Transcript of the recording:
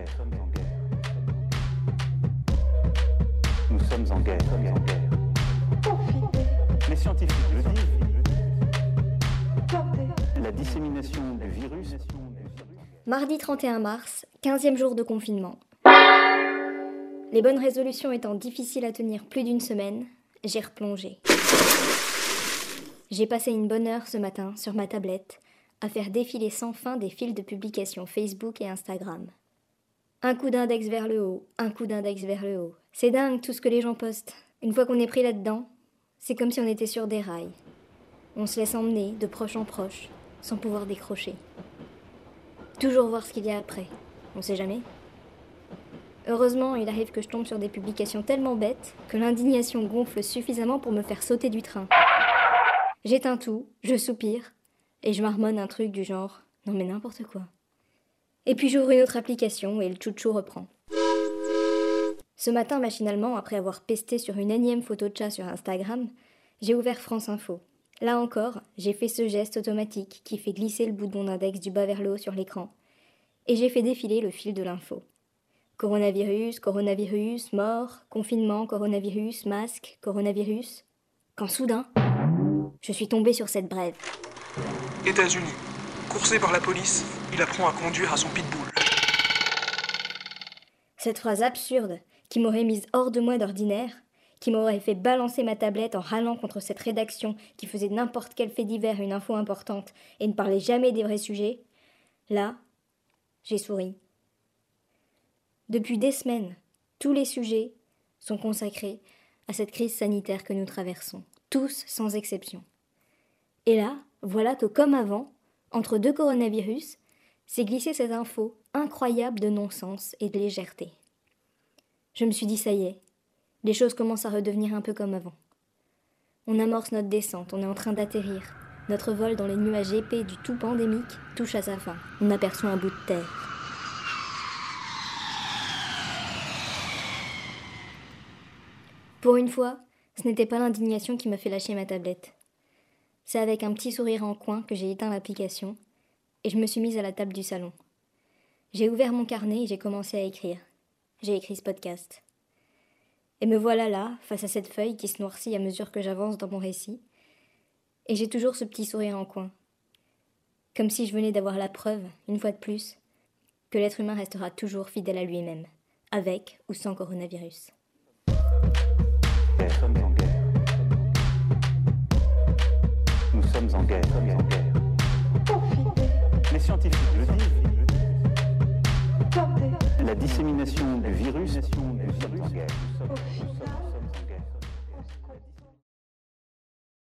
Nous sommes en guerre. Nous sommes en guerre. Les scientifiques le disent. La dissémination du virus. Mardi 31 mars, 15e jour de confinement. Les bonnes résolutions étant difficiles à tenir plus d'une semaine, j'ai replongé. J'ai passé une bonne heure ce matin sur ma tablette à faire défiler sans fin des fils de publication Facebook et Instagram. Un coup d'index vers le haut, un coup d'index vers le haut. C'est dingue tout ce que les gens postent. Une fois qu'on est pris là-dedans, c'est comme si on était sur des rails. On se laisse emmener de proche en proche, sans pouvoir décrocher. Toujours voir ce qu'il y a après. On sait jamais. Heureusement, il arrive que je tombe sur des publications tellement bêtes que l'indignation gonfle suffisamment pour me faire sauter du train. J'éteins tout, je soupire, et je marmonne un truc du genre Non mais n'importe quoi. Et puis j'ouvre une autre application et le chouchou reprend. Ce matin, machinalement, après avoir pesté sur une énième photo de chat sur Instagram, j'ai ouvert France Info. Là encore, j'ai fait ce geste automatique qui fait glisser le bout de index du bas vers le haut sur l'écran. Et j'ai fait défiler le fil de l'info. Coronavirus, coronavirus, mort, confinement, coronavirus, masque, coronavirus. Quand soudain, je suis tombée sur cette brève. États-Unis. Coursé par la police, il apprend à conduire à son pitbull. Cette phrase absurde, qui m'aurait mise hors de moi d'ordinaire, qui m'aurait fait balancer ma tablette en râlant contre cette rédaction qui faisait n'importe quel fait divers une info importante et ne parlait jamais des vrais sujets, là, j'ai souri. Depuis des semaines, tous les sujets sont consacrés à cette crise sanitaire que nous traversons, tous sans exception. Et là, voilà que comme avant, entre deux coronavirus, s'est glissée cette info incroyable de non-sens et de légèreté. Je me suis dit ça y est, les choses commencent à redevenir un peu comme avant. On amorce notre descente, on est en train d'atterrir. Notre vol dans les nuages épais du tout pandémique touche à sa fin. On aperçoit un bout de terre. Pour une fois, ce n'était pas l'indignation qui m'a fait lâcher ma tablette. C'est avec un petit sourire en coin que j'ai éteint l'application et je me suis mise à la table du salon. J'ai ouvert mon carnet et j'ai commencé à écrire. J'ai écrit ce podcast. Et me voilà là, face à cette feuille qui se noircit à mesure que j'avance dans mon récit. Et j'ai toujours ce petit sourire en coin. Comme si je venais d'avoir la preuve, une fois de plus, que l'être humain restera toujours fidèle à lui-même, avec ou sans coronavirus. Les scientifiques le disent. La dissémination du virus.